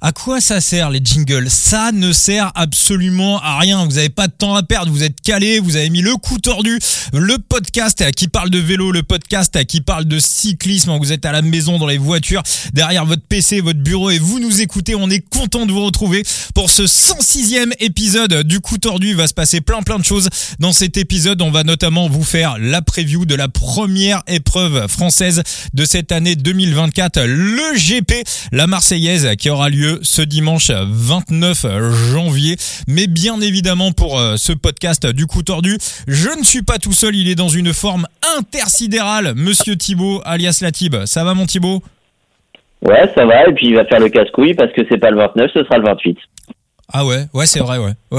À quoi ça sert les jingles? Ça ne sert absolument à rien. Vous n'avez pas de temps à perdre. Vous êtes calé. Vous avez mis le coup tordu, le podcast qui parle de vélo, le podcast qui parle de cyclisme. Vous êtes à la maison, dans les voitures, derrière votre PC, votre bureau et vous nous écoutez. On est content de vous retrouver pour ce 106e épisode du coup tordu. Il va se passer plein plein de choses dans cet épisode. On va notamment vous faire la preview de la première épreuve française de cette année 2024, le GP, la Marseillaise qui aura lieu ce dimanche 29 janvier. Mais bien évidemment pour euh, ce podcast du coup tordu, je ne suis pas tout seul, il est dans une forme intersidérale, monsieur Thibaut alias Latib. Ça va mon Thibaut? Ouais, ça va, et puis il va faire le casse-couille parce que c'est pas le 29, ce sera le 28. Ah ouais, ouais, c'est vrai, ouais.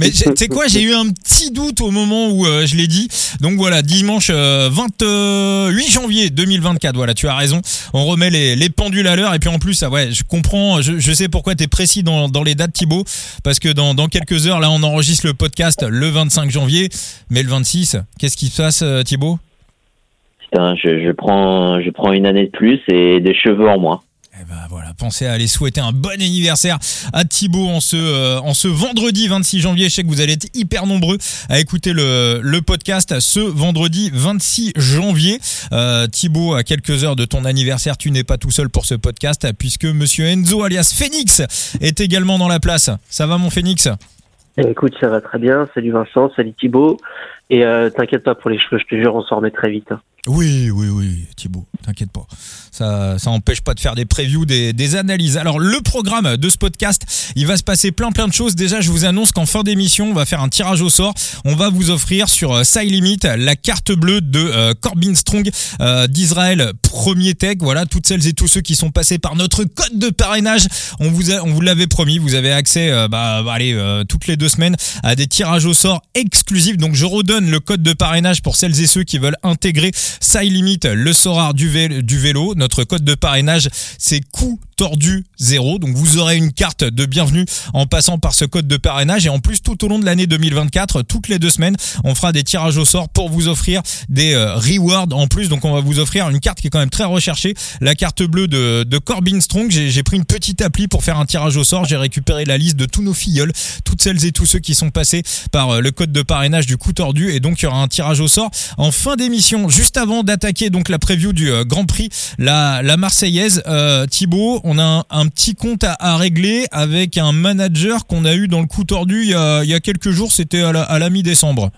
Mais tu sais quoi, j'ai eu un petit doute au moment où euh, je l'ai dit. Donc voilà, dimanche 28 euh, janvier 2024. Voilà, tu as raison. On remet les, les pendules à l'heure et puis en plus, ça, ouais, je comprends. Je, sais pourquoi tu es précis dans, les dates, Thibaut, parce que dans, dans quelques heures, là, on enregistre le podcast le 25 janvier, mais le 26, qu'est-ce qui se passe, euh, Thibaut? Putain, je, je prends, je prends une année de plus et des cheveux en moins. Eh ben voilà, pensez à aller souhaiter un bon anniversaire à Thibaut en ce, euh, en ce vendredi 26 janvier. Je sais que vous allez être hyper nombreux à écouter le, le podcast ce vendredi 26 janvier. Euh, Thibaut, à quelques heures de ton anniversaire, tu n'es pas tout seul pour ce podcast puisque monsieur Enzo alias Phoenix est également dans la place. Ça va mon Phoenix? Eh, Écoute, ça va très bien. Salut Vincent, salut Thibaut. Et euh, t'inquiète pas pour les cheveux, je te jure, on s'en remet très vite. Oui, oui, oui, Thibaut, t'inquiète pas. Ça, ça pas de faire des previews, des, des analyses. Alors, le programme de ce podcast, il va se passer plein, plein de choses. Déjà, je vous annonce qu'en fin d'émission, on va faire un tirage au sort. On va vous offrir sur euh, Side Limit la carte bleue de euh, Corbin Strong euh, d'Israël Premier Tech. Voilà, toutes celles et tous ceux qui sont passés par notre code de parrainage. On vous, on vous l'avait promis. Vous avez accès, euh, bah, allez, toutes les deux semaines à des tirages au sort exclusifs. Donc, je redonne le code de parrainage pour celles et ceux qui veulent intégrer Side Limit, le Sorar du, vé- du vélo. Notre code de parrainage, c'est coup tordu 0. Donc vous aurez une carte de bienvenue en passant par ce code de parrainage. Et en plus, tout au long de l'année 2024, toutes les deux semaines, on fera des tirages au sort pour vous offrir des euh, rewards en plus. Donc on va vous offrir une carte qui est quand même très recherchée. La carte bleue de, de Corbin Strong. J'ai pris une petite appli pour faire un tirage au sort. J'ai récupéré la liste de tous nos filleuls, toutes celles et tous ceux qui sont passés par euh, le code de parrainage du coup tordu. Et donc il y aura un tirage au sort en fin d'émission, juste avant d'attaquer donc la preview du euh, Grand Prix, la, la Marseillaise. Euh, Thibaut, on a un, un petit compte à, à régler avec un manager qu'on a eu dans le coup tordu il y a, il y a quelques jours. C'était à la, à la mi-décembre.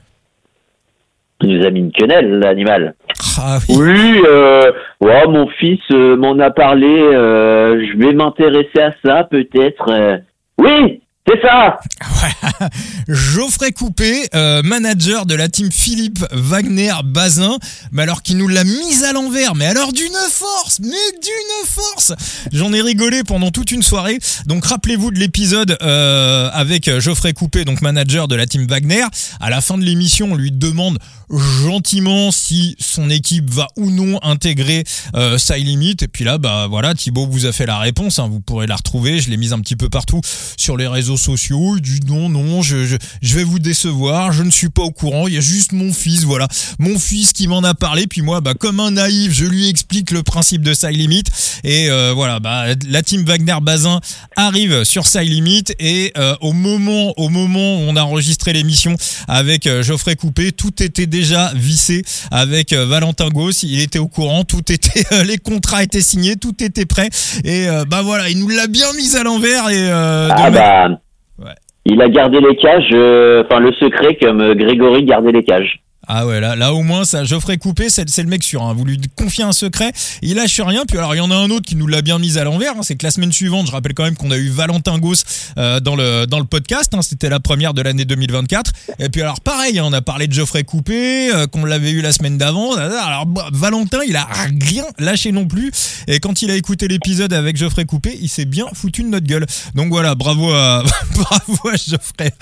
Il nous a mis une quenelle, l'animal. Ah oui. Oui, euh, ouais, mon fils euh, m'en a parlé, euh, je vais m'intéresser à ça peut-être. Oui, c'est ça Geoffrey Coupé, euh, manager de la team Philippe Wagner Bazin, mais alors qui nous l'a mise à l'envers, mais alors d'une force, mais d'une force. J'en ai rigolé pendant toute une soirée. Donc rappelez-vous de l'épisode euh, avec Geoffrey Coupé, donc manager de la team Wagner. À la fin de l'émission, on lui demande gentiment si son équipe va ou non intégrer euh, Side Limit. Et puis là, bah voilà, Thibaut vous a fait la réponse. hein. vous pourrez la retrouver. Je l'ai mise un petit peu partout sur les réseaux sociaux. Il dit non, non, je, je, je vais vous décevoir. Je ne suis pas au courant. Il y a juste mon fils, voilà, mon fils qui m'en a parlé. Puis moi, bah comme un naïf, je lui explique le principe de Side Limit. Et euh, voilà, bah la team Wagner Bazin arrive sur Side Limit et euh, au moment, au moment où on a enregistré l'émission avec euh, Geoffrey Coupé, tout était déjà vissé avec Valentin Gauss. Il était au courant, tout était, euh, les contrats étaient signés, tout était prêt. Et euh, bah voilà, il nous l'a bien mis à l'envers et euh, Ah bah, Il a gardé les cages, euh, enfin le secret comme Grégory gardait les cages. Ah ouais, là, là au moins, ça, Geoffrey Coupé, c'est c'est le mec sûr. Hein. Vous lui confiez un secret, il lâche rien. Puis alors, il y en a un autre qui nous l'a bien mis à l'envers. hein. C'est que la semaine suivante, je rappelle quand même qu'on a eu Valentin Gauss euh, dans, le, dans le podcast. hein. C'était la première de l'année 2024. Et puis alors, pareil, hein, on a parlé de Geoffrey Coupé, euh, qu'on l'avait eu la semaine d'avant. Alors, bah, Valentin, il a rien lâché non plus. Et quand il a écouté l'épisode avec Geoffrey Coupé, il s'est bien foutu de notre gueule. Donc voilà, bravo à, bravo à Geoffrey.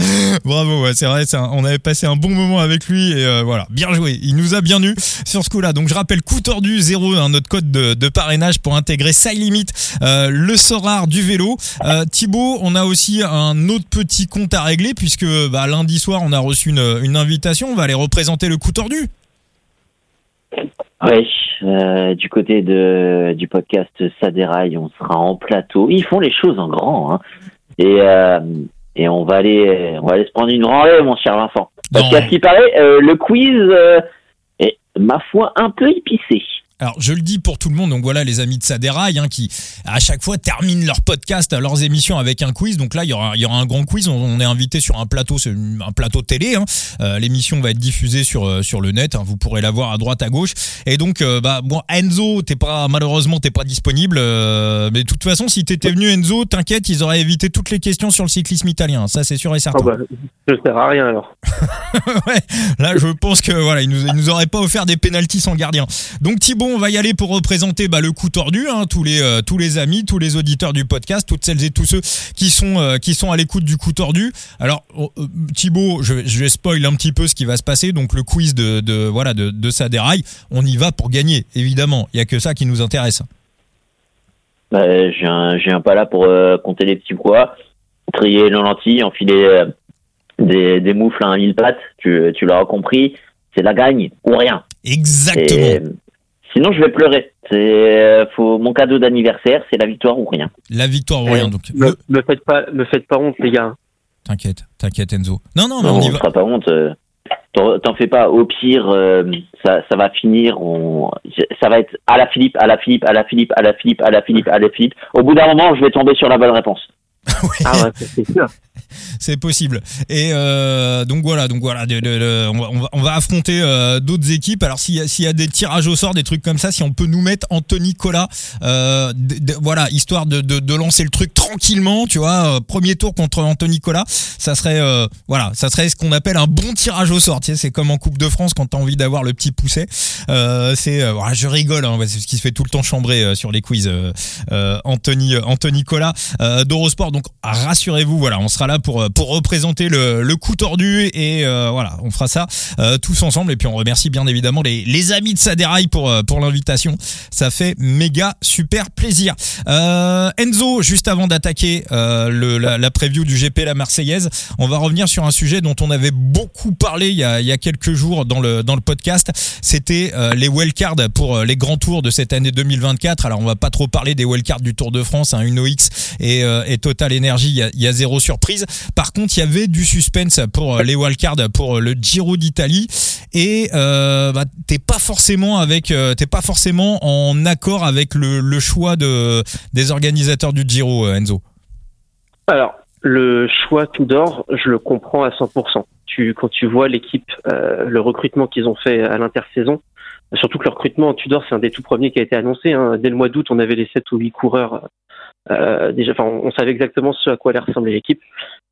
Bravo, ouais, c'est vrai, c'est un- on avait passé un bon moment avec lui et euh, voilà, bien joué. Il nous a bien eu sur ce coup-là. Donc je rappelle, coup tordu 0, hein, notre code de, parrainage pour intégrer Side Limit, euh, le Sorar du vélo. Euh, Thibaut, on a aussi un autre petit compte à régler puisque bah, lundi soir, on a reçu une, invitation. On va aller représenter le coup tordu. Ouais, euh, du côté du podcast Saderail, on sera en plateau. Ils font les choses en grand, hein. et on va aller on va aller se prendre une branlée, mon cher Vincent. Parce qu'à ce qui paraît, euh, le quiz euh, est ma foi un peu épicé. Alors, je le dis pour tout le monde, donc voilà les amis de Saderail hein, qui à chaque fois terminent leur podcast, leurs émissions avec un quiz. Donc là, il y aura, il y aura un grand quiz. On, on est invité sur un plateau, un plateau télé. Hein. Euh, L'émission va être diffusée sur euh, sur le net. hein. Vous pourrez la voir à droite, à gauche. Et donc, euh, bah bon, Enzo, t'es pas malheureusement t'es pas disponible. euh, mais de toute façon, si t'étais venu Enzo, t'inquiète, ils auraient évité toutes les questions sur le cyclisme italien. Ça, c'est sûr et certain. bah, je ne sers à rien alors. ouais, là je pense que voilà, il nous, il nous aurait pas offert des pénalties sans gardien. Donc Thibaut, on va y aller pour représenter bah, le coup tordu, hein, tous les euh, tous les amis, tous les auditeurs du podcast, toutes celles et tous ceux qui sont euh, qui sont à l'écoute du coup tordu. Alors oh, euh, Thibaut, je, je vais spoil un petit peu ce qui va se passer. Donc le quiz de, de voilà de, de Saderail, on y va pour gagner, évidemment. Il y a que ça qui nous intéresse. Bah, j'ai un j'ai un pas là pour compter les petits pois, trier les lentilles, enfiler des des moufles à un mille pattes. Tu tu l'auras compris, c'est la gagne ou rien. Exactement. Et, sinon, je vais pleurer. C'est euh, faut mon cadeau d'anniversaire, c'est la victoire ou rien. La victoire ou rien. Donc Me, le- me faites pas, me faites pas honte les gars. t'inquiète, t'inquiète Enzo. Non non, mais Non, on y on va. sera pas honte. euh, T'en t'en fais pas. Au pire, euh, ça, ça va finir. On, ça va être à la Philippe, à la Philippe, à la Philippe, à la Philippe, à la Philippe, à la Philippe. Au bout d'un moment, je vais tomber sur la bonne réponse. Oui. Ah ouais, c'est sûr. c'est possible. Et euh, donc voilà, donc voilà, de- de- de- on, va, on va- on va affronter euh, d'autres équipes. Alors s'il y, a- s'il y a des tirages au sort, des trucs comme ça, si on peut nous mettre Anthony Cola, euh, voilà, histoire de, lancer le truc tranquillement, tu vois, euh, premier tour contre Anthony Cola, ça serait voilà, ça serait ce qu'on appelle un bon tirage au sort. Tu sais, c'est comme en Coupe de France quand t'as envie d'avoir le petit pousset. Euh, c'est, voilà, je rigole, hein, c'est ce qui se fait tout le temps chambrer sur les quiz. Anthony, Anthony Cola d'Eurosport. Donc rassurez-vous, voilà, on sera là pour euh, pour représenter le, le coup tordu et euh, voilà, on fera ça euh, tous ensemble. Et puis on remercie bien évidemment les, les amis de Saderail pour euh, pour l'invitation. Ça fait méga super plaisir. Euh, Enzo, juste avant d'attaquer euh, la, la preview du GP la Marseillaise, on va revenir sur un sujet dont on avait beaucoup parlé il y a il y a quelques jours dans le dans le podcast. C'était les wildcards pour les grands tours de cette année 2024. Alors on va pas trop parler des wildcards du Tour de France, hein, Uno X et, et Total Energy. Il y, a, zéro surprise. Par contre, il y avait du suspense pour euh, les wildcards pour euh, le Giro d'Italie et euh, bah, t'es pas forcément avec, euh, t'es pas forcément en accord avec le, choix de des organisateurs du Giro, Enzo. Alors, le choix tout d'or, je le comprends à 100%. Tu, quand tu vois l'équipe, le recrutement qu'ils ont fait à l'intersaison, surtout que le recrutement en Tudor, c'est un des tout premiers qui a été annoncé. Hein. Dès le mois d'août, on avait les 7 ou 8 coureurs. Euh, déjà, enfin, on, savait exactement ce à quoi allait ressembler l'équipe.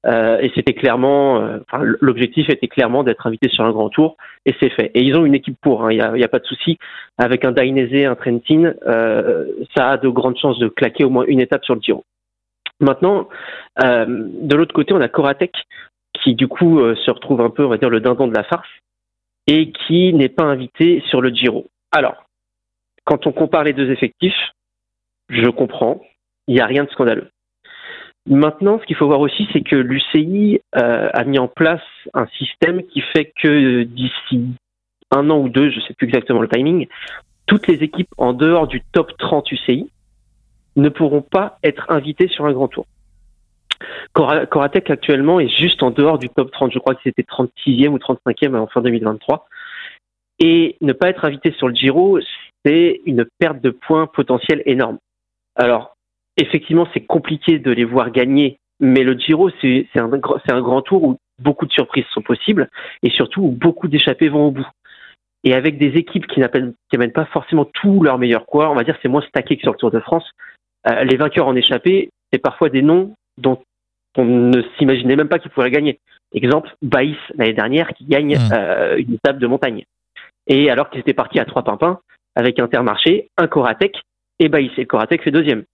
Euh, et c'était clairement, euh, l'objectif était clairement d'être invité sur un grand tour, et c'est fait. Et ils ont une équipe pour, il n'y a, a pas de souci. Avec un Dainese, un Trentin, euh, ça a de grandes chances de claquer au moins une étape sur le Giro. Maintenant, euh, de l'autre côté, on a Koratek qui du coup euh, se retrouve un peu, on va dire, le dindon de la farce et qui n'est pas invité sur le Giro. Alors, quand on compare les deux effectifs, je comprends, il n'y a rien de scandaleux. Maintenant, ce qu'il faut voir aussi, c'est que l'UCI euh, a mis en place un système qui fait que d'ici un an ou deux, je ne sais plus exactement le timing, toutes les équipes en dehors du top 30 UCI ne pourront pas être invitées sur un grand tour. Cora- Coratec actuellement est juste en dehors du top 30. Je crois que c'était 36e ou 35e en fin 2023. Et ne pas être invité sur le Giro, c'est une perte de points potentielle énorme. Alors, effectivement, c'est compliqué de les voir gagner, mais le Giro, c'est un, un grand tour où beaucoup de surprises sont possibles et surtout où beaucoup d'échappées vont au bout. Et avec des équipes qui n'amènent pas forcément tous leurs meilleurs quoi, on va dire c'est moins stacké que sur le Tour de France. Euh, les vainqueurs en échappée, c'est parfois des noms dont on ne s'imaginait même pas qu'ils pourraient gagner. Exemple, Baïs l'année dernière qui gagne Mm. euh, une étape de montagne. Et alors qu'ils étaient partis à trois pimpins avec Intermarché, un Coratec et Baïs. Et Coratec fait deuxième.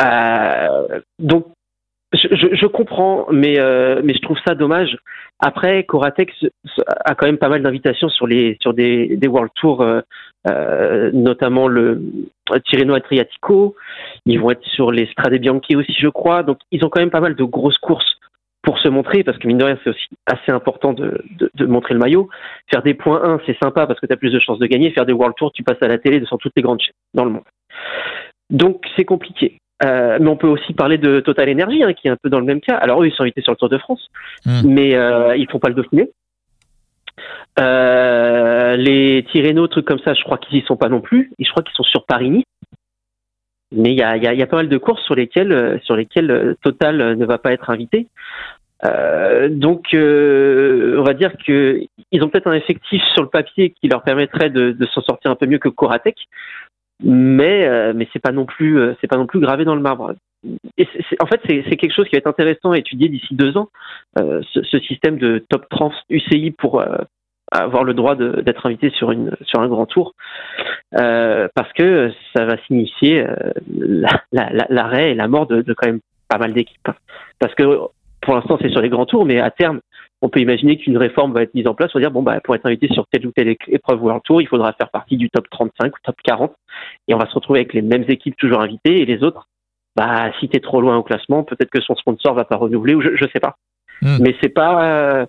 Euh, donc, je, comprends, mais, euh, mais je trouve ça dommage. Après, Coratec se- se- a quand même pas mal d'invitations sur, des, World Tours, euh, euh, notamment le Tirreno Adriatico. Ils vont être sur les Strade Bianchi aussi, je crois. Donc, ils ont quand même pas mal de grosses courses pour se montrer, parce que mine de rien, c'est aussi assez important de, de, montrer le maillot. Faire des points 1, c'est sympa parce que tu as plus de chances de gagner. Faire des World Tours, tu passes à la télé sur toutes les grandes chaînes dans le monde. Donc c'est compliqué. Euh, mais on peut aussi parler de Total Energy, hein, qui est un peu dans le même cas. Alors eux, ils sont invités sur le Tour de France, hmm. mais euh, ils font pas le Dauphiné. Euh, les Tirreno, trucs comme ça, je crois qu'ils y sont pas non plus. Et je crois qu'ils sont sur Paris-Nice. Mais il y a, y, a, y a, pas mal de courses sur lesquelles, euh, sur lesquelles Total ne va pas être invité. Euh, donc, on va dire que ils ont peut-être un effectif sur le papier qui leur permettrait de, de s'en sortir un peu mieux que Coratec, mais mais c'est pas non plus c'est pas non plus gravé dans le marbre. Et en fait, c'est quelque chose qui va être intéressant à étudier d'ici deux ans, ce, ce, système de top trans UCI pour avoir le droit d'être invité sur une sur un grand tour euh, parce que ça va signifier euh, l'arrêt et la mort de, de, quand même pas mal d'équipes parce que pour l'instant c'est sur les grands tours mais à terme on peut imaginer qu'une réforme va être mise en place on va dire bon bah pour être invité sur telle ou telle épreuve World Tour il faudra faire partie du top 35 ou top 40 et on va se retrouver avec les mêmes équipes toujours invitées et les autres bah si t'es trop loin au classement peut-être que son sponsor va pas renouveler ou je, je sais pas hmm. mais c'est pas euh,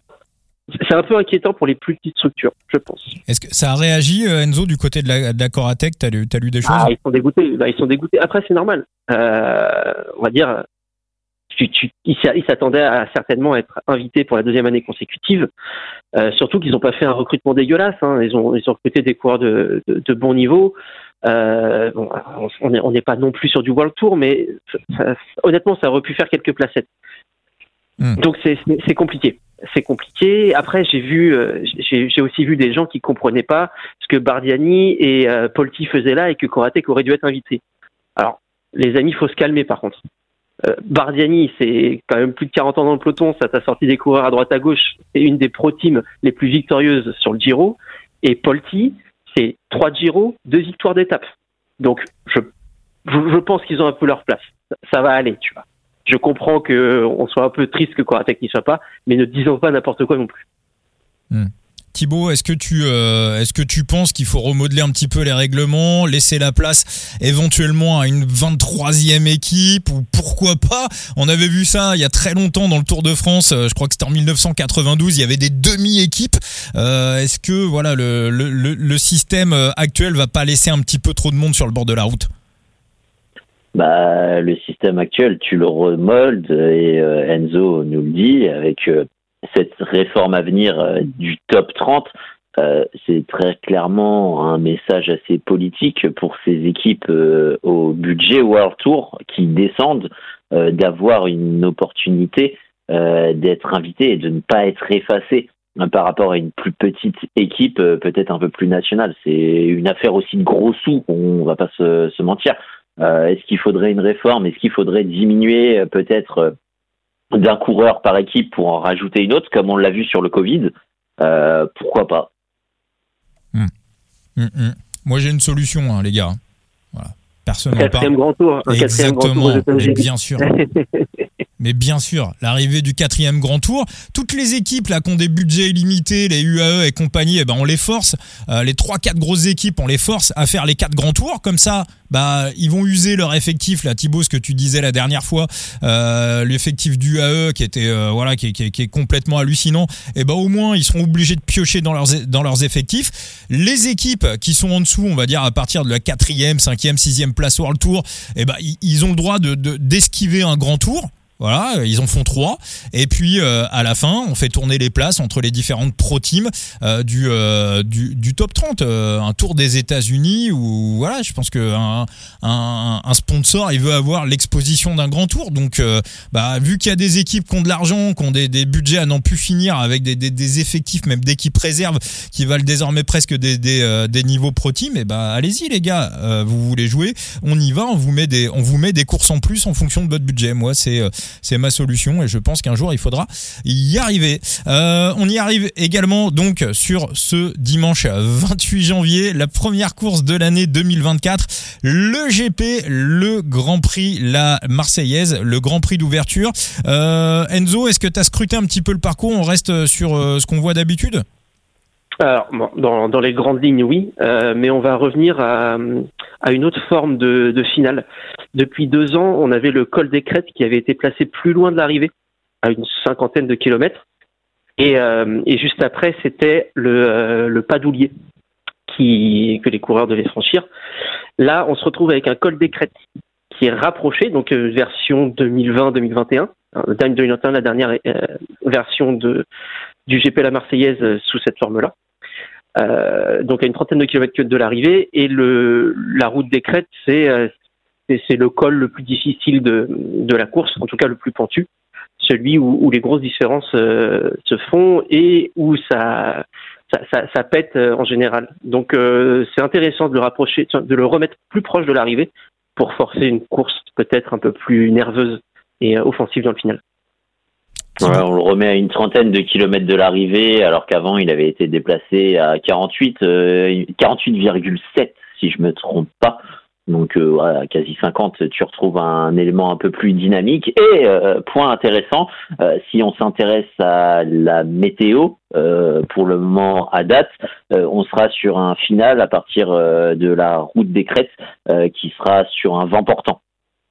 c'est un peu inquiétant pour les plus petites structures, je pense. Est-ce que ça a réagi, euh, Enzo, du côté de la, de la Coratec? T'as lu, as lu des choses? Ah, ils sont dégoûtés. Bah, ils sont dégoûtés. Après, c'est normal. Euh, on va dire, tu, tu, ils s'attendaient à certainement être invités pour la deuxième année consécutive. Euh, surtout qu'ils n'ont pas fait un recrutement dégueulasse. Hein. Ils ont, ils ont recruté des coureurs de, de, de bon niveau. Euh, bon, on n'est pas non plus sur du World Tour, mais honnêtement, ça aurait pu faire quelques placettes. Hmm. Donc c'est compliqué c'est compliqué. Après, j'ai vu, euh, j'ai aussi vu des gens qui comprenaient pas ce que Bardiani et euh, Polti faisaient là et que Koratek aurait dû être invité. Alors, les amis, il faut se calmer par contre. Euh, Bardiani, c'est quand même plus de 40 ans dans le peloton, ça t'a sorti des coureurs à droite à gauche, c'est une des pro teams les plus victorieuses sur le Giro. Et Polti, c'est trois Giro, deux victoires d'étape. Donc, je, je, pense qu'ils ont un peu leur place. ça va aller, tu vois je comprends qu'on soit un peu triste que Koratek n'y soit pas, mais ne disons pas n'importe quoi non plus. Hmm. Thibaut, est-ce que tu euh, est-ce que tu penses qu'il faut remodeler un petit peu les règlements, laisser la place éventuellement à une 23e équipe ou pourquoi pas? On avait vu ça il y a très longtemps dans le Tour de France, euh, je crois que c'était en 1992, il y avait des demi-équipes. Euh, est-ce que voilà le, le, système actuel va pas laisser un petit peu trop de monde sur le bord de la route? Bah, le système actuel, tu le remoldes et Enzo nous le dit avec cette réforme à venir euh, du top 30. c'est très clairement un message assez politique pour ces équipes au budget World Tour qui descendent d'avoir une opportunité d'être invité et de ne pas être effacé par rapport à une plus petite équipe, peut-être un peu plus nationale. C'est une affaire aussi de gros sous, on va pas se, se mentir. Euh, est-ce qu'il faudrait une réforme? Est-ce qu'il faudrait diminuer euh, peut-être euh, d'un coureur par équipe pour en rajouter une autre, comme on l'a vu sur le Covid Pourquoi pas hmm. Hmm, hmm. Moi, j'ai une solution, hein, les gars. Voilà. Personne quatrième grand tour. Exactement. bien sûr. Mais bien sûr, l'arrivée du quatrième grand tour, toutes les équipes là qui ont des budgets illimités, les UAE et compagnie, eh ben on les force, les trois quatre grosses équipes, on les force à faire les quatre grands tours. Comme ça, bah ils vont user leur effectif là Thibaut ce que tu disais la dernière fois euh, l'effectif du AE qui était euh, voilà qui, qui, qui, est complètement hallucinant. Et bah au moins ils seront obligés de piocher dans leurs dans leurs effectifs. Les équipes qui sont en dessous on va dire à partir de la quatrième cinquième sixième place World Tour et bah ils ont le droit de d'esquiver un grand tour voilà, ils en font trois. Et puis euh, à la fin, on fait tourner les places entre les différentes pro teams euh, du, euh, du, du top 30. un tour des États-Unis où voilà, je pense que un, un, un sponsor il veut avoir l'exposition d'un grand tour. Donc bah vu qu'il y a des équipes qui ont de l'argent, qui ont des, des budgets à n'en plus finir avec des, des, des effectifs même d'équipes réserves qui valent désormais presque des, des, niveaux pro team, et bah allez-y les gars, vous voulez jouer, on y va, on vous met des on vous met des courses en plus en fonction de votre budget. Moi c'est c'est ma solution et je pense qu'un jour il faudra y arriver. Euh, on y arrive également donc sur ce dimanche 28 janvier, la première course de l'année 2024, le GP, le Grand Prix, la Marseillaise, le Grand Prix d'ouverture. Euh, Enzo, est-ce que tu as scruté un petit peu le parcours? On reste sur euh, ce qu'on voit d'habitude? Dans, les grandes lignes, oui, mais on va revenir à, une autre forme de, finale. Depuis deux ans, on avait le col des crêtes qui avait été placé plus loin de l'arrivée. à une cinquantaine de kilomètres. Et, et juste après, c'était le, le Padoulier que les coureurs devaient franchir. Là, on se retrouve avec un col des crêtes qui est rapproché, donc version 2020-2021. Time 2021, la dernière version du GP La Marseillaise sous cette forme-là. Euh, donc à une trentaine de kilomètres de l'arrivée. Et le, la route des crêtes, euh, c'est c'est le col le plus difficile de, la course, en tout cas le plus pentu, celui où, les grosses différences euh, se font et où ça pète en général. Donc c'est intéressant de le rapprocher, de le remettre plus proche de l'arrivée pour forcer une course peut-être un peu plus nerveuse et offensive dans le final on le remet à une trentaine de kilomètres de l'arrivée, alors qu'avant il avait été déplacé à 48, 48,7 euh, si je me trompe pas. Donc euh, voilà, quasi 50, tu retrouves un élément un peu plus dynamique. Et euh, point intéressant, si on s'intéresse à la météo, pour le moment à date, on sera sur un final à partir de la route des crêtes qui sera sur un vent portant.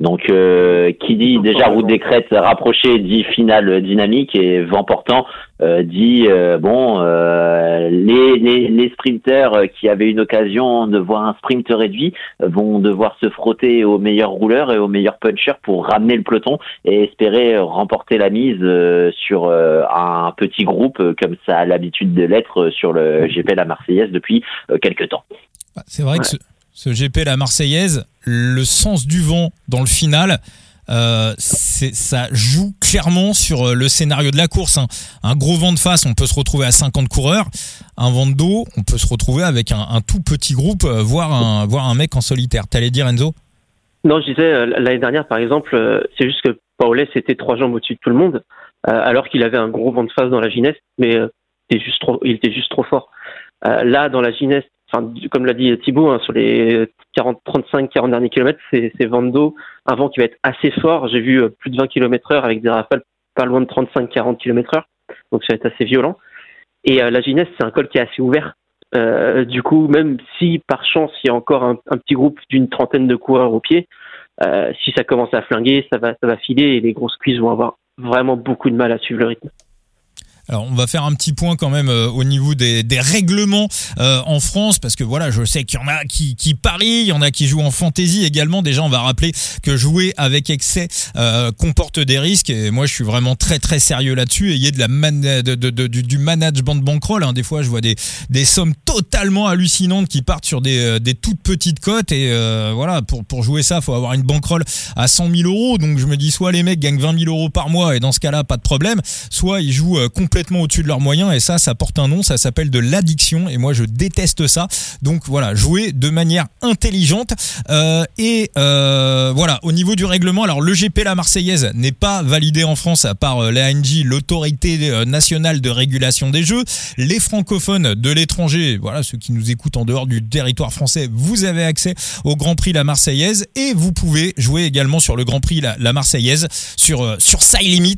Donc, euh, qui dit déjà route des crêtes rapprochée dit finale dynamique et vent portant euh, dit euh, bon les, les, les sprinters qui avaient une occasion de voir un sprint réduit vont devoir se frotter aux meilleurs rouleurs et aux meilleurs punchers pour ramener le peloton et espérer remporter la mise sur un petit groupe comme ça a l'habitude de l'être sur le GP La Marseillaise depuis quelques temps. C'est vrai que ce GP La Marseillaise, le sens du vent dans le final, euh, ça joue clairement sur euh, le scénario de la course. Hein. Un gros vent de face, on peut se retrouver à 50 coureurs. Un vent de dos, on peut se retrouver avec un, tout petit groupe, euh, voire un, mec en solitaire. T'allais dire Enzo? Non, je disais, l'année dernière, par exemple, c'est juste que Paolet était trois jambes au-dessus de tout le monde, alors qu'il avait un gros vent de face dans la Gineste, mais il, était juste trop, il était juste trop fort. là, dans la Gineste, enfin, comme l'a dit Thibaut, hein, sur les 40, 35, 40 derniers kilomètres, c'est, d'eau, un vent qui va être assez fort. J'ai vu euh, plus de 20 km heure avec des rafales pas loin de 35, 40 km heure. Donc ça va être assez violent. Et euh, la Ginesse, c'est un col qui est assez ouvert. Euh, du coup, même si par chance il y a encore un, petit groupe d'une trentaine de coureurs au pied, euh, si ça commence à flinguer, ça va, ça va filer et les grosses cuisses vont avoir vraiment beaucoup de mal à suivre le rythme. Alors on va faire un petit point quand même euh, au niveau des, règlements euh, en France parce que voilà je sais qu'il y en a qui, qui parient, il y en a qui jouent en fantaisie également. Déjà on va rappeler que jouer avec excès euh, comporte des risques et moi je suis vraiment très très sérieux là-dessus. Ayez de la de, de, de, du, management de bankroll. Hein. Des fois je vois des, des sommes totalement hallucinantes qui partent sur des, des toutes petites cotes et voilà pour, pour jouer ça faut avoir une bankroll à 100 000 euros. Donc je me dis soit les mecs gagnent 20 000 euros par mois et dans ce cas-là pas de problème, soit ils jouent complètement complètement au-dessus de leurs moyens et ça, ça porte un nom, ça s'appelle de l'addiction et moi je déteste ça. Donc voilà, jouer de manière intelligente euh, et euh, voilà au niveau du règlement. Alors le GP la Marseillaise n'est pas validé en France à part euh, l'ANJ, l'autorité euh, nationale de régulation des jeux. Les francophones de l'étranger, voilà ceux qui nous écoutent en dehors du territoire français, vous avez accès au Grand Prix la Marseillaise et vous pouvez jouer également sur le Grand Prix la, la Marseillaise sur sur Side Limit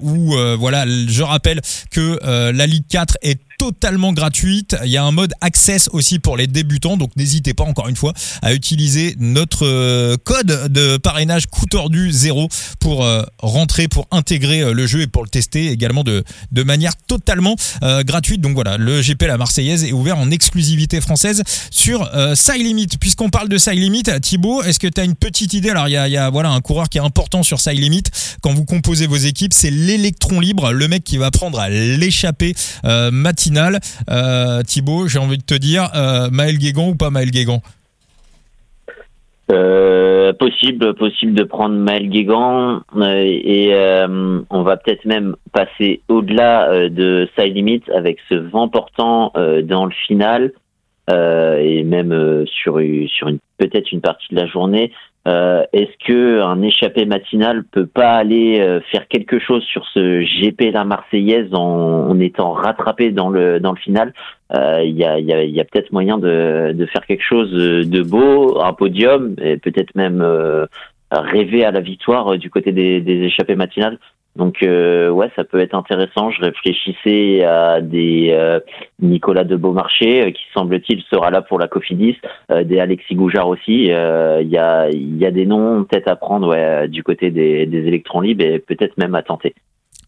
où voilà je rappelle que euh, la Ligue 4 est totalement gratuite. Il y a un mode access aussi pour les débutants, donc n'hésitez pas encore une fois à utiliser notre euh, code de parrainage coup tordu 0 pour euh, rentrer, pour intégrer euh, le jeu et pour le tester également de, de manière totalement gratuite. Donc voilà, le GP la Marseillaise est ouvert en exclusivité française sur euh, Side Limit. Puisqu'on parle de Side Limit, Thibaut, est-ce que tu as une petite idée? Alors il y a, y a, voilà un coureur qui est important sur Side Limit quand vous composez vos équipes, c'est l'électron libre, le mec qui va prendre à l'échappée matinale euh, Thibaut, j'ai envie de te dire, euh, Maël Guégan ou pas Maël Guégan? Euh, possible, possible de prendre Maël Guégan. Et on va peut-être même passer au-delà de side limit avec ce vent portant dans le final. Et même sur sur une peut-être une partie de la journée. Euh, est-ce que un échappé matinal peut pas aller euh, faire quelque chose sur ce GP la Marseillaise en, étant rattrapé dans le dans le final? Euh, Il y a, y y a peut-être moyen de, de faire quelque chose de beau, un podium et peut-être même rêver à la victoire du côté des, des matinales. Donc euh, ouais, ça peut être intéressant. Je réfléchissais à des euh, Nicolas de Beaumarchais euh, qui semble-t-il sera là pour la Cofidis, des Alexis Goujard aussi. Il y a y a des noms peut-être à prendre ouais, du côté des, des électrons libres et peut-être même à tenter.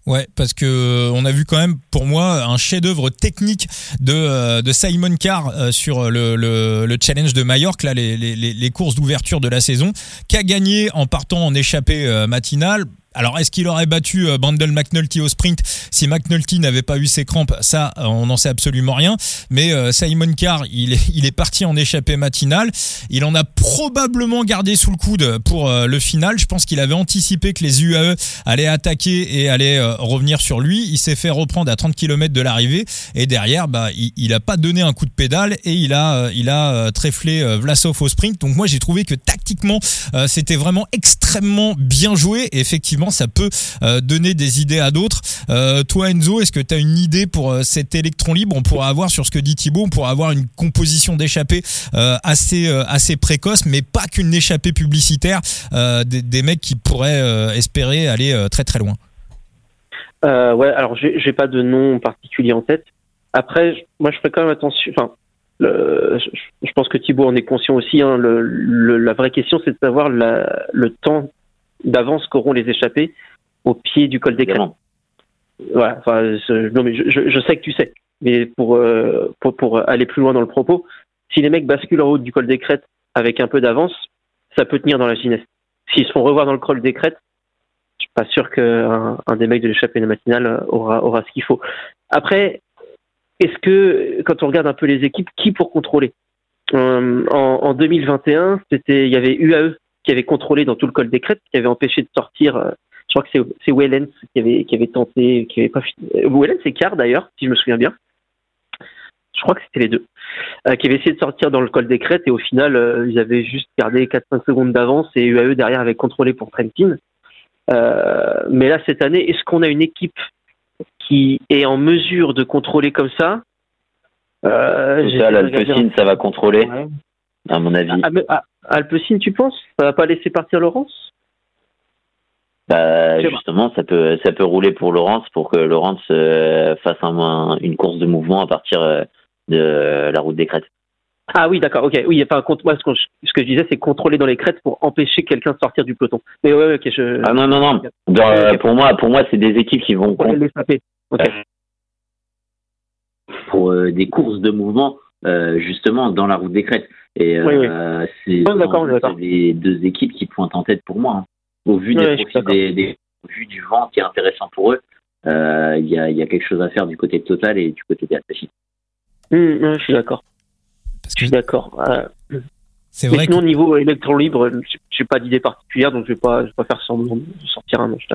Ouais, parce que on a vu quand même, pour moi, un chef-d'œuvre technique de, de Simon Carr sur le, le, le, challenge de Majorque, là, les, les, les courses d'ouverture de la saison, qui a gagné en partant en échappée matinale. Alors, est-ce qu'il aurait battu euh, Bandel McNulty au sprint si McNulty n'avait pas eu ses crampes? Ça, euh, on n'en sait absolument rien. Mais euh, Simon Carr, il est, parti en échappée matinale. Il en a probablement gardé sous le coude pour le final. Je pense qu'il avait anticipé que les UAE allaient attaquer et allaient revenir sur lui. Il s'est fait reprendre à 30 km de l'arrivée. Et derrière, bah, il, n'a pas donné un coup de pédale et il a, tréflé Vlasov au sprint. Donc moi, j'ai trouvé que tactiquement, c'était vraiment extrêmement bien joué. Effectivement, ça peut euh, donner des idées à d'autres. Euh, toi, Enzo, est-ce que tu as une idée pour euh, cet électron libre? On pourra avoir sur ce que dit Thibaut, on pourra avoir une composition d'échappée assez assez précoce, mais pas qu'une échappée publicitaire. Des, mecs qui pourraient espérer aller très très loin. ouais, alors j'ai pas de nom particulier en tête. Après, moi je ferais quand même attention. Enfin, je pense que Thibaut en est conscient aussi. Hein, la vraie question, c'est de savoir le temps d'avance qu'auront les échappés au pied du col des crêtes. Voilà, enfin, non, mais je, sais que tu sais, mais pour, euh, pour, pour, aller plus loin dans le propos, si les mecs basculent en haut du col des crêtes avec un peu d'avance, ça peut tenir dans la finesse. S'ils se font revoir dans le col des crêtes, je suis pas sûr qu'un un des mecs de l'échappée matinale aura, aura ce qu'il faut. Après, est-ce que, quand on regarde un peu les équipes, qui pour contrôler? Euh, en, en, 2021, c'était, il y avait UAE qui avait contrôlé dans tout le col des crêtes, qui avait empêché de sortir. Euh, je crois que c'est Wellens qui avait, qui avait tenté, qui avait pas. Euh, Wellens et Carr d'ailleurs, si je me souviens bien. Je crois que c'était les deux. Euh, qui avaient essayé de sortir dans le col des crêtes et au final, ils avaient juste gardé 4-5 secondes d'avance et UAE derrière avait contrôlé pour Trentin. mais là, cette année, est-ce qu'on a une équipe qui est en mesure de contrôler comme ça? Euh, ça, ça va contrôler, à mon avis. Ah, ah, Alpecin, tu penses? Ça va pas laisser partir Laurence? Bah, justement, ça peut, ça peut rouler pour Laurence pour que Laurence euh, fasse un, une course de mouvement à partir euh, de la route des crêtes. Ah oui, d'accord, ok. Oui, enfin, moi, ce que, je, ce que je disais, c'est contrôler dans les crêtes pour empêcher quelqu'un de sortir du peloton. Mais ouais, ok, je. Ah non, non, non. Euh, pour moi, pour moi, c'est des équipes qui vont. Pour les Pour des courses de mouvement, justement, dans la route des crêtes. Et euh, c'est les deux équipes qui pointent en tête pour moi. Hein. Au vu des, des, des, vu du vent qui est intéressant pour eux, euh, il y, a, y, a, quelque chose à faire du côté de Total et du côté des Apache. Mmh, je suis d'accord. Je suis d'accord. Euh, c'est vrai. Sinon, au niveau électron libre, j'ai pas d'idée particulière, donc je vais pas, je vais pas faire semblant de sortir un nom, je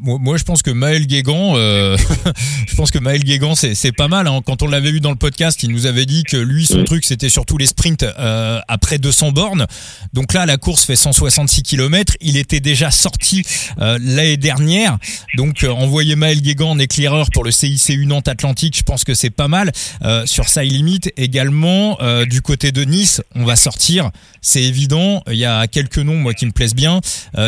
moi, je pense que Maël Guégan, euh, je pense que Maël Guégan, c'est pas mal. Hein. Quand on l'avait vu dans le podcast, il nous avait dit que lui, son truc, c'était surtout les sprints euh, après 200 bornes. Donc là, la course fait 166 km. Il était déjà sorti euh, l'année dernière. Donc euh, envoyer Maël Guégan en éclaireur pour le CIC Nantes Atlantique, je pense que c'est pas mal. Euh, sur ça limite également du côté de Nice, on va sortir. C'est évident. Il y a quelques noms moi qui me plaisent bien.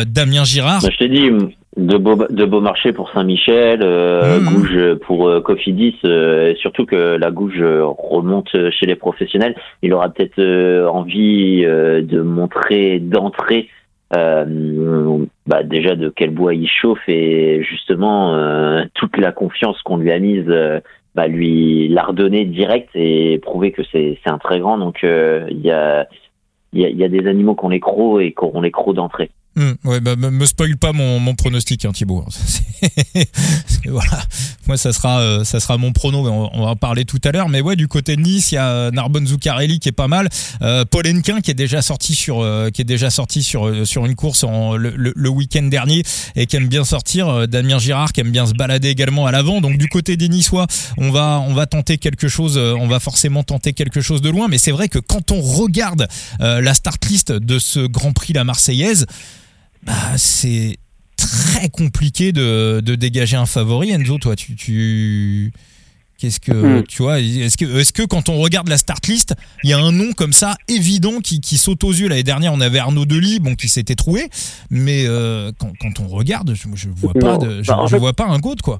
Damien Girard. Bah, je t'ai dit de beau de beau marché pour Saint-Michel, euh, mmh. Gouge pour euh, Cofidis, euh, surtout que la Gouge remonte chez les professionnels. Il aura peut-être euh, envie de montrer d'entrer bah déjà de quel bois il chauffe et justement toute la confiance qu'on lui a mise, bah lui l'a redonner direct et prouver que c'est un très grand. Donc il y a il y a, y a des animaux qui ont les crocs et auront les crocs d'entrée. Mmh, ouais, bah, me spoil pas mon, mon pronostic, hein, Thibaut. voilà, moi ça sera euh, ça sera mon prono, on, va en parler tout à l'heure. Mais ouais, du côté de Nice, il y a Narbonne Zuccarelli qui est pas mal, euh, Paul Henquin qui est déjà sorti sur euh, qui est déjà sorti sur euh, sur une course en, le, le, week-end dernier et qui aime bien sortir. Damien Girard qui aime bien se balader également à l'avant. Donc du côté des Niçois, on va on va tenter quelque chose, on va forcément tenter quelque chose de loin. Mais c'est vrai que quand on regarde la start list de ce Grand Prix la Marseillaise bah, c'est très compliqué de, de, dégager un favori. Enzo, toi, tu, tu... qu'est-ce que hmm. tu vois Est-ce que, quand on regarde la start list, il y a un nom comme ça évident qui, qui saute aux yeux? L'année dernière, on avait Arnaud Delis, bon, qui s'était trouvé, mais euh, quand, quand, on regarde, je, je vois pas, de, je, bah, vois pas un goût quoi.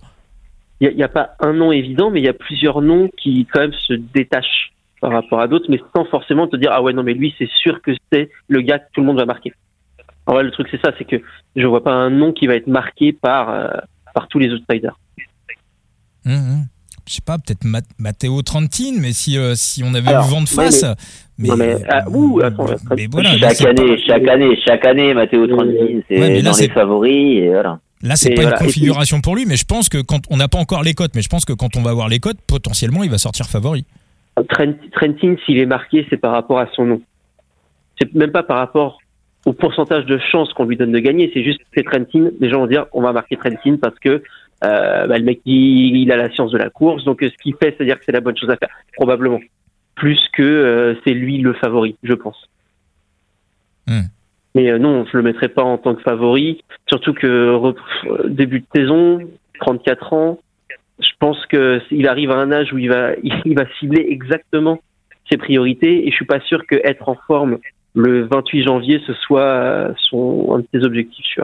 Il n'y a, a, pas un nom évident, mais il y a plusieurs noms qui quand même se détachent par rapport à d'autres, mais sans forcément te dire ah ouais non mais lui c'est sûr que c'est le gars que tout le monde va marquer. En vrai, le truc, c'est ça, c'est que je vois pas un nom qui va être marqué par, euh, par tous les outsiders. Hum. Je sais pas, peut-être Matteo Trentin, mais si, euh, si on avait eu vent de face. Mais, mais, ah, ouh, attends, mais voilà, chaque année, chaque année, chaque année, Matteo Trentin, c'est dans les favoris. Et voilà. Là, c'est pas une configuration pour lui, mais je pense que quand on n'a pas encore les cotes, mais je pense que quand on va voir les cotes, potentiellement, il va sortir favori. Trentin, s'il est marqué, c'est par rapport à son nom. C'est même pas par rapport au pourcentage de chances qu'on lui donne de gagner. C'est juste que c'est Trentin. Les gens vont dire, on va marquer Trentin parce que euh, bah, le mec, il, a la science de la course. Donc, ce qu'il fait, c'est-à-dire que c'est la bonne chose à faire, probablement. Plus que euh, c'est lui le favori, je pense. Hmm. Mais euh, non, je le mettrai pas en tant que favori. Surtout que début de saison, 34 ans, je pense que il arrive à un âge où il va, il va cibler exactement ses priorités. Et je suis pas sûr que être en forme le 28 janvier ce soit son un de ses objectifs.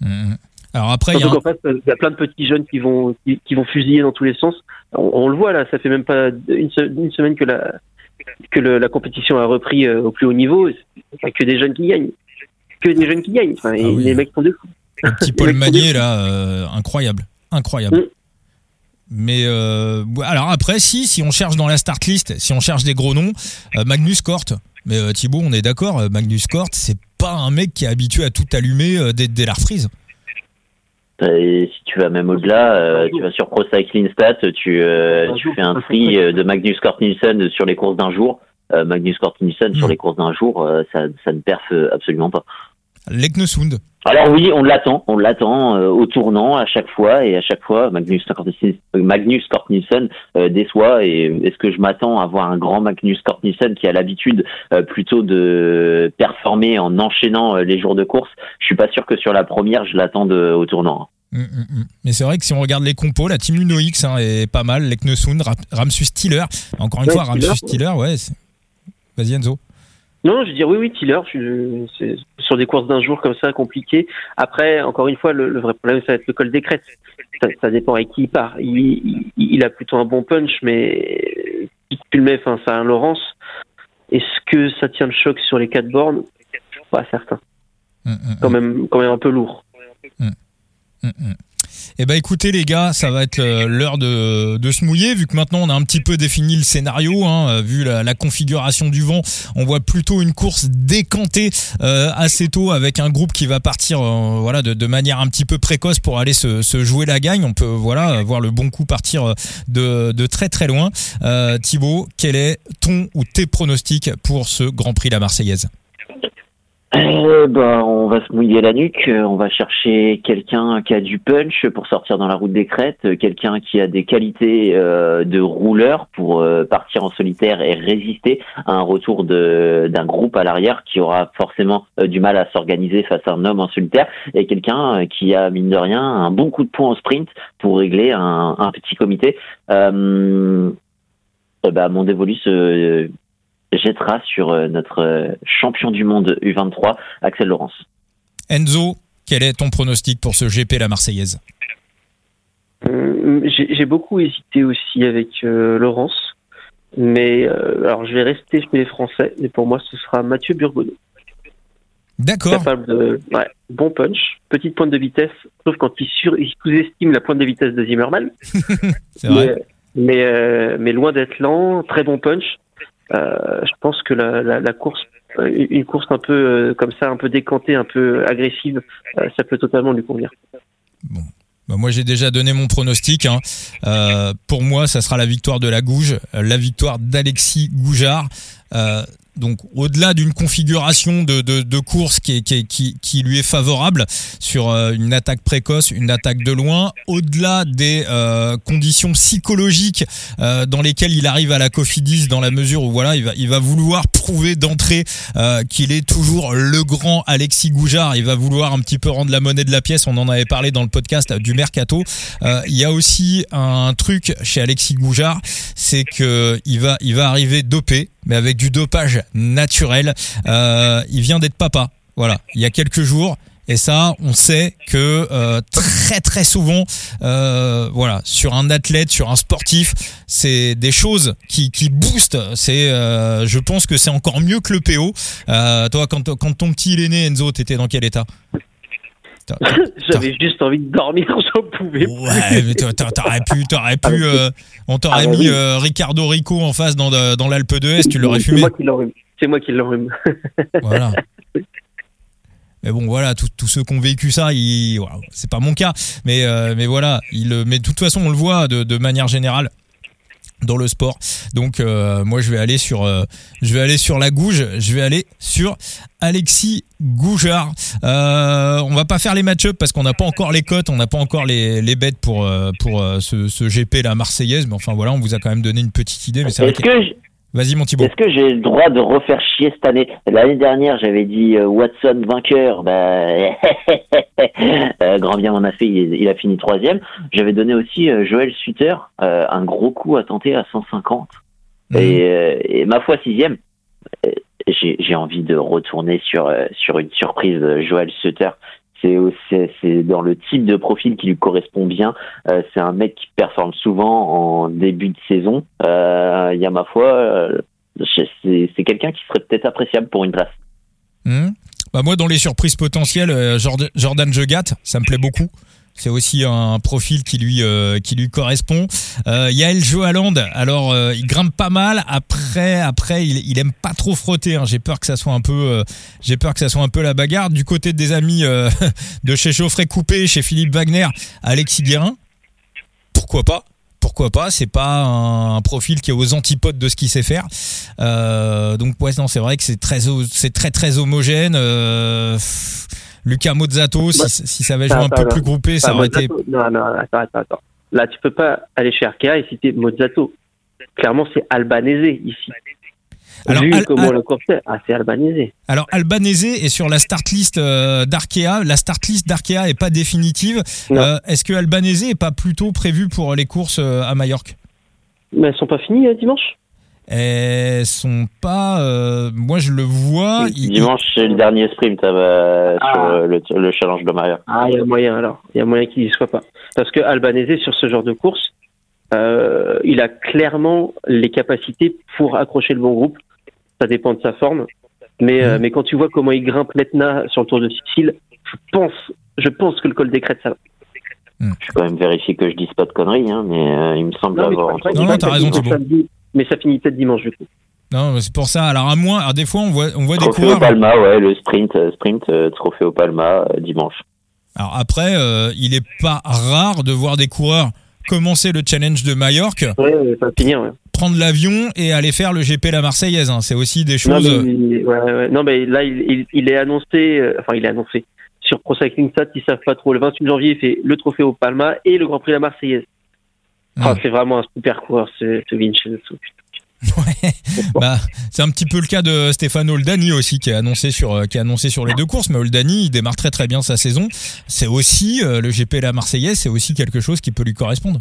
Hmm. Alors après, il y, a plein de petits jeunes qui vont qui, vont fusiller dans tous les sens. On, le voit là, ça fait même pas une, semaine que la que la compétition a repris euh, au plus haut niveau. Il n'y a que des jeunes qui gagnent que des jeunes qui gagnent. Enfin, ah Les mecs sont des fous. Le petit Paul Magnier, là, euh, incroyable. Incroyable. Mm. Mais euh, alors après, si, si on cherche dans la start list, si on cherche des gros noms, euh, Magnus Cort. Mais Thibaut, on est d'accord, Magnus Cort, c'est pas un mec qui est habitué à tout allumer dès, dès la reprise. Et si tu vas même au-delà, tu vas sur Pro Cycling Stat, tu, tu fais un tri de Magnus Cort Nielsen sur les courses d'un jour. Magnus Cort Nielsen sur mm. les courses d'un jour, ça, ça ne perfe absolument pas. Leknesund. Alors oui, on l'attend, on l'attend euh, au tournant à chaque fois et à chaque fois Magnus Magnus euh, déçoit et est-ce que je m'attends à voir un grand Magnus Kortnissen qui a l'habitude euh, plutôt de performer en enchaînant les jours de course? Je suis pas sûr que sur la première je l'attends au tournant. Hum, hum, hum. Mais c'est vrai que si on regarde les compos, la team Luno X hein, est pas mal, Leknesund, Ramsus Tiller. Encore une fois, Ramsus Tiller, ouais. Vas-y Enzo. Non, je dis oui, oui, Tiller. C'est sur des courses d'un jour comme ça, compliqué. Après, encore une fois, le, vrai problème, ça va être le col des crêtes. Ça, dépend avec qui il part. Il, a plutôt un bon punch, mais tu le mets fin Saint-Laurence, est-ce que ça tient le choc sur les quatre bornes? Pas certain. Hum, hum, quand hum. même, quand même un peu lourd. Eh ben écoutez les gars, ça va être euh, l'heure de, de, se mouiller vu que maintenant on a un petit peu défini le scénario, hein, euh, vu la, configuration du vent, on voit plutôt une course décantée euh, assez tôt avec un groupe qui va partir voilà de, manière un petit peu précoce pour aller se, se, jouer la gagne. On peut voilà voir le bon coup partir de, de très très loin. Euh, Thibaut, quel est ton ou tes pronostics pour ce Grand Prix la Marseillaise? Eh ben, on va se mouiller la nuque, on va chercher quelqu'un qui a du punch pour sortir dans la route des crêtes, quelqu'un qui a des qualités euh, de rouleur pour euh, partir en solitaire et résister à un retour d'un groupe à l'arrière qui aura forcément euh, du mal à s'organiser face à un homme en solitaire, et quelqu'un qui a, mine de rien, un bon coup de poing en sprint pour régler un, petit comité. Euh, bah, mon dévolu se jettera sur euh, notre euh, champion du monde U23, Axel Laurence. Enzo, quel est ton pronostic pour ce GP La Marseillaise? Euh, J'ai beaucoup hésité aussi avec Laurence, mais alors je vais rester chez les Français, mais pour moi ce sera Mathieu Burgonneau. D'accord. ouais, bon punch, petite pointe de vitesse, sauf quand il, sous-estime la pointe de vitesse de Zimmerman. C'est vrai. Mais, mais loin d'être lent, très bon punch. Euh, je pense que la, course une course un peu euh, comme ça, un peu décantée, un peu agressive, euh, ça peut totalement lui convenir. Bon. Bah, moi, j'ai déjà donné mon pronostic. Hein. pour moi, ça sera la victoire de la Gouge, la victoire d'Alexis Goujard donc au-delà d'une configuration de, de, de, course qui, qui, qui, qui, lui est favorable sur euh, une attaque précoce, une attaque de loin, au-delà des euh, conditions psychologiques euh, dans lesquelles il arrive à la Cofidis dans la mesure où voilà il va, il va vouloir prouver d'entrée qu'il est toujours le grand Alexis Goujard, il va vouloir un petit peu rendre la monnaie de la pièce, on en avait parlé dans le podcast du Mercato. il y a aussi un truc chez Alexis Goujard, c'est que il va, il va arriver dopé mais avec du dopage naturel. Euh, il vient d'être papa, voilà, il y a quelques jours. Et ça, on sait que euh, très très souvent, euh, voilà, sur un athlète, sur un sportif, c'est des choses qui, qui boostent. C'est, je pense que c'est encore mieux que le PO. Toi, quand, quand ton petit il est né, Enzo, t'étais dans quel état? J'avais juste envie de dormir, j'en pouvais plus. Ouais, mais t'aurais pu, t'aurais pu, euh, on t'aurait Ah, mis oui. euh, Ricardo Rico en face dans, de- dans l'Alpe d'Huez, tu l'aurais C'est fumé. C'est moi qui l'enrhume. Voilà. Mais bon, voilà, tous ceux qui ont vécu ça, voilà, c'est pas mon cas, mais euh, mais voilà, il, mais de toute façon, on le voit de, de manière générale dans le sport. Donc euh, moi, je vais aller sur, euh, je vais aller sur la gouge, je vais aller sur Alexis Goujard. Euh, on va pas faire les match-up parce qu'on n'a pas encore les cotes, on n'a pas encore les, les bêtes pour euh, pour ce, ce GP la Marseillaise, mais enfin voilà, on vous a quand même donné une petite idée. Mais c'est vrai Est-ce que... Vas-y, mon Thibaut. est-ce que j'ai le droit de refaire chier cette année? L'année dernière, j'avais dit euh, Watson vainqueur. Bah, euh, grand bien m'en a fait, il, il a fini troisième. J'avais donné aussi euh, Joël Sutter, euh, un gros coup à tenter à 150. Mhm. Et, et ma foi sixième, j'ai envie de retourner sur sur une surprise de Joël Sutter. C'est dans le type de profil qui lui correspond bien. Euh, c'est un mec qui performe souvent en début de saison. Euh, Il y a ma foi, euh, c'est quelqu'un qui serait peut-être appréciable pour une place. Hmm. Bah moi, dans les surprises potentielles, Jordan, Jegat, ça me plaît beaucoup. C'est aussi un profil qui lui euh, qui lui correspond. Euh, Yael Joaland, alors euh, il grimpe pas mal. Après, après, il, aime pas trop frotter. hein. J'ai peur que ça soit un peu, euh, j'ai peur que ça soit un peu la bagarre. Du côté des amis de chez Chauffret Coupé, chez Philippe Wagner, Alexis Guérin, pourquoi pas? Pourquoi pas? C'est pas un, profil qui est aux antipodes de ce qu'il sait faire. Donc ouais, non, c'est vrai que c'est très, c'est très très homogène. Lucas Mozzato, si, Bah, si ça avait joué un peu plus groupé, ça aurait été. Non, non, attends, attends, attends. Là, tu peux pas aller chez Arkea et citer Mozzato. Clairement, c'est Albanese ici. Alors, Vu Al- comment Al- le est, ah, c'est Albanese. Alors Albanese est sur la start list euh, d'Arkea. La start list d'Arkea est pas définitive. Euh, Est-ce que Albanese est pas plutôt prévu pour les courses euh, à Majorque? Mais elles sont pas finies euh, dimanche? Elles sont pas. euh, moi, je le vois. il- Dimanche, c'est le dernier sprint euh, Ah. sur euh, le, le challenge de Maria. Ah, il y a moyen alors. Il y a moyen qu'il y soit pas. Parce que Albanese, sur ce genre de course, euh, il a clairement les capacités pour accrocher le bon groupe. Ça dépend de sa forme. Mais, euh, Mhm. mais quand tu vois comment il grimpe l'Etna sur le Tour de Sicile, je pense, je pense que le col des crêtes, ça va. Je vais quand même vérifier que je dise pas de conneries, hein, mais euh, il me semble Non, avoir. Non, non, t'as raison, Thibaut. samedi, Mais ça finit peut-être dimanche, du coup. Non, c'est pour ça. Alors à moins, alors des fois, on voit, on voit des Trophée au coureurs. Palma, ouais, le sprint, euh, sprint, euh, trophée au Palma euh, dimanche. Alors après, euh, il est pas rare de voir des coureurs commencer le challenge de Majorque, Ouais, ouais, prendre l'avion et aller faire le GP la Marseillaise. hein. C'est aussi des Non, choses. mais, il- ouais, ouais. non, mais là, il, il- il est annoncé, euh, enfin, il est annoncé. Sur Pro Cycling Stats, ils savent pas trop. Le 28 janvier, il fait le trophée au Palma et le Grand Prix de la Marseillaise. Ah, c'est vraiment un super coureur, ce, ce Vincenzo. Ouais. Bah, c'est un petit peu le cas de Stéphane Oldani aussi qui est annoncé sur euh, qui annoncé sur les deux courses. Mais Oldani, il démarre très très bien sa saison. C'est aussi euh, le GP la Marseillaise, c'est aussi quelque chose qui peut lui correspondre.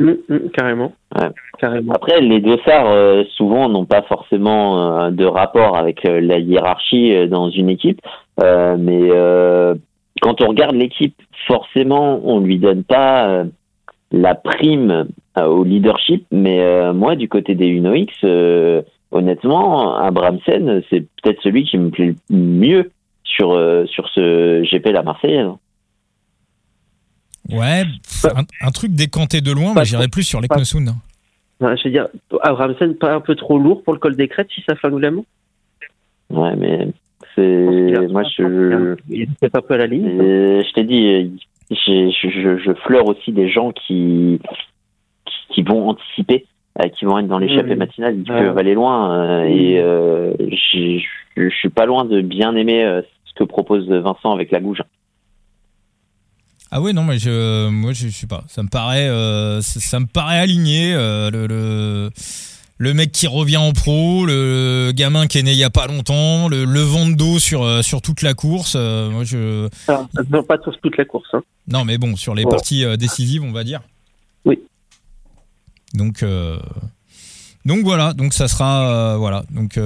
Hum, hum, carrément. Ouais. Carrément. Après, les dossards, euh, souvent, n'ont pas forcément euh, de rapport avec euh, la hiérarchie euh, dans une équipe. Euh, mais euh, quand on regarde l'équipe, forcément, on lui donne pas euh, la prime euh, au leadership. Mais euh, moi, du côté des Uno X, euh, honnêtement, Abramsen, c'est peut-être celui qui me plaît le mieux sur, euh, sur ce GP La Marseillaise. Ouais, un, un truc décanté de loin, Pas mais j'irais plus sur l'Eknosund. hein. Je veux dire, Abramsen, pas un peu trop lourd pour le col des crêtes si ça fait un oulement Ouais, mais c'est... Moi, je... Il est peut-être un peu à la ligne. Euh, je t'ai dit, je, je, je fleure aussi des gens qui, qui, qui vont anticiper, euh, qui vont être dans l'échappée Oui. matinale, ils Ouais. peuvent aller loin. euh, et euh, je suis pas loin de bien aimer euh, ce que propose Vincent avec la gouge. Ah ouais, non, mais je, moi, je, je sais pas. Ça me paraît, euh, ça, ça me paraît aligné. euh, le, le, le mec qui revient en pro, le gamin qui est né il y a pas longtemps, le, le vent de dos sur, euh, sur toute la course. euh, moi, je, Alors, ça ne vient pas sur toute la course. Hein. non, mais bon, sur les parties euh, décisives, on va dire. Oui. Donc, euh, donc voilà. Donc ça sera, voilà. Donc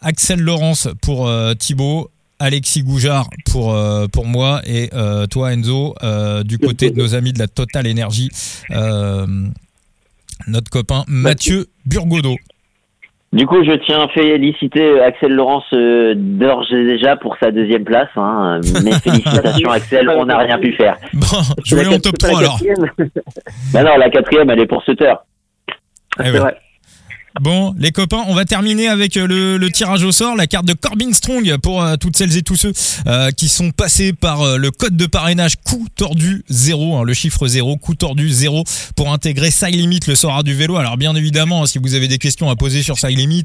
Axel Laurence pour Thibaut. Alexis Goujard pour euh, pour moi et euh, toi Enzo euh, du côté de nos amis de la Total Énergie euh, notre copain Mathieu Burgodeau. Du coup, je tiens à féliciter Axel Laurence euh, d'ores et déjà pour sa deuxième place. Hein. Mes félicitations, Axel, on n'a rien pu faire. Bon, je voulais en top 3 alors. Bah non, la quatrième, elle est pour Sutter. Eh ouais. C'est vrai. Bon, les copains, on va terminer avec euh, le, tirage au sort, la carte de Corbin Strong pour euh, toutes celles et tous ceux euh, qui sont passés par le code de parrainage coup tordu 0, hein, le chiffre 0, coup tordu 0 pour intégrer Side Limit, le Sora du vélo. Alors bien évidemment, hein, si vous avez des questions à poser sur Side Limit,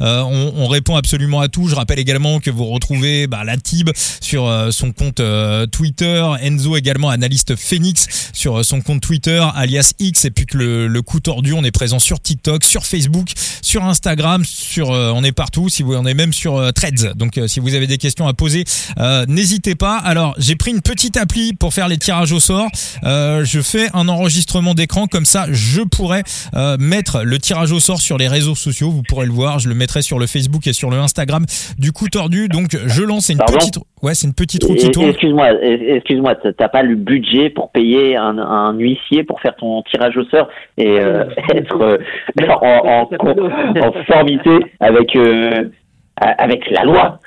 on, on répond absolument à tout. Je rappelle également que vous retrouvez bah, la Tib sur son compte Twitter, Enzo également analyste Phoenix sur son compte Twitter alias X et puis que le, le coup tordu, on est présent sur TikTok, sur Facebook, sur Instagram, sur euh, on est partout. Si vous on est même sur euh, Threads. Donc euh, si vous avez des questions à poser, euh, n'hésitez pas. Alors j'ai pris une petite appli pour faire les tirages au sort. Euh, je fais un enregistrement d'écran comme ça, je pourrais euh, mettre le tirage au sort sur les réseaux sociaux. Vous pourrez le voir. Je le mettrai sur le Facebook et sur le Instagram du coup tordu. Donc je lance une Pardon petite ouais c'est une petite roue Et- qui tourne. Excuse-moi, excuse-moi, t'as- pas le budget pour payer un, un huissier pour faire ton tirage au sort et euh, être euh, en, en, en conformité avec euh, avec la loi.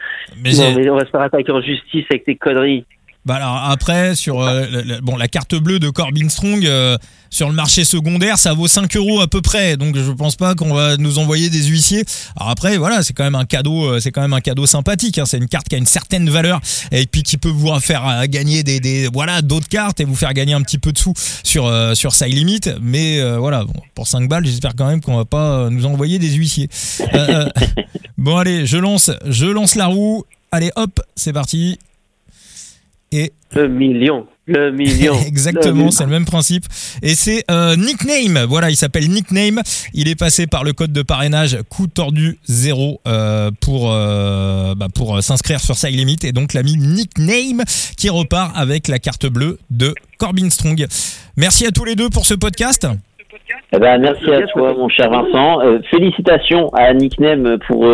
Mais Non, mais on va se faire attaquer en justice avec tes conneries. Bah alors après sur euh, bon la carte bleue de Corbin Strong euh, sur le marché secondaire ça vaut 5 euros à peu près. Donc je pense pas qu'on va nous envoyer des huissiers. Alors après voilà c'est quand même un cadeau euh, c'est quand même un cadeau sympathique hein. c'est une carte qui a une certaine valeur et puis qui peut vous faire gagner des, des voilà d'autres cartes et vous faire gagner un petit peu de sous sur euh, sur Side Limit. Mais voilà bon, pour 5 balles j'espère quand même qu'on va pas nous envoyer des huissiers. Bon allez je lance je lance la roue. Allez hop c'est parti et Le million. Le million. Exactement, c'est le même principe. Et c'est euh, Nickname. Voilà, il s'appelle Nickname. Il est passé par le code de parrainage coup tordu 0 euh, pour euh, bah, pour euh, s'inscrire sur Side Limit et donc l'ami Nickname qui repart avec la carte bleue de Corbin Strong. Merci à tous les deux pour ce podcast. Eh ben, merci à toi, mon cher Vincent. Euh, félicitations à Nickname pour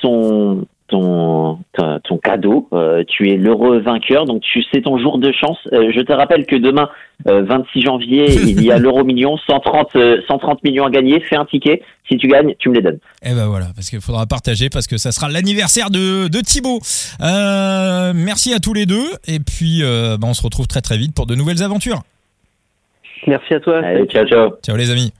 ton ton ton, ton cadeau. Euh, tu es l'heureux vainqueur, donc tu c'est ton jour de chance. Euh, je te rappelle que demain, euh, 26 janvier, il y a l'euro million, 130 euh, 130 millions à gagner. Fais un ticket. Si tu gagnes, tu me les donnes. Et ben voilà, parce qu'il faudra partager parce que ça sera l'anniversaire de, de Thibaut. Euh, merci à tous les deux et puis euh, bah, on se retrouve très très vite pour de nouvelles aventures. Merci à toi. Allez, ciao ciao. Ciao les amis.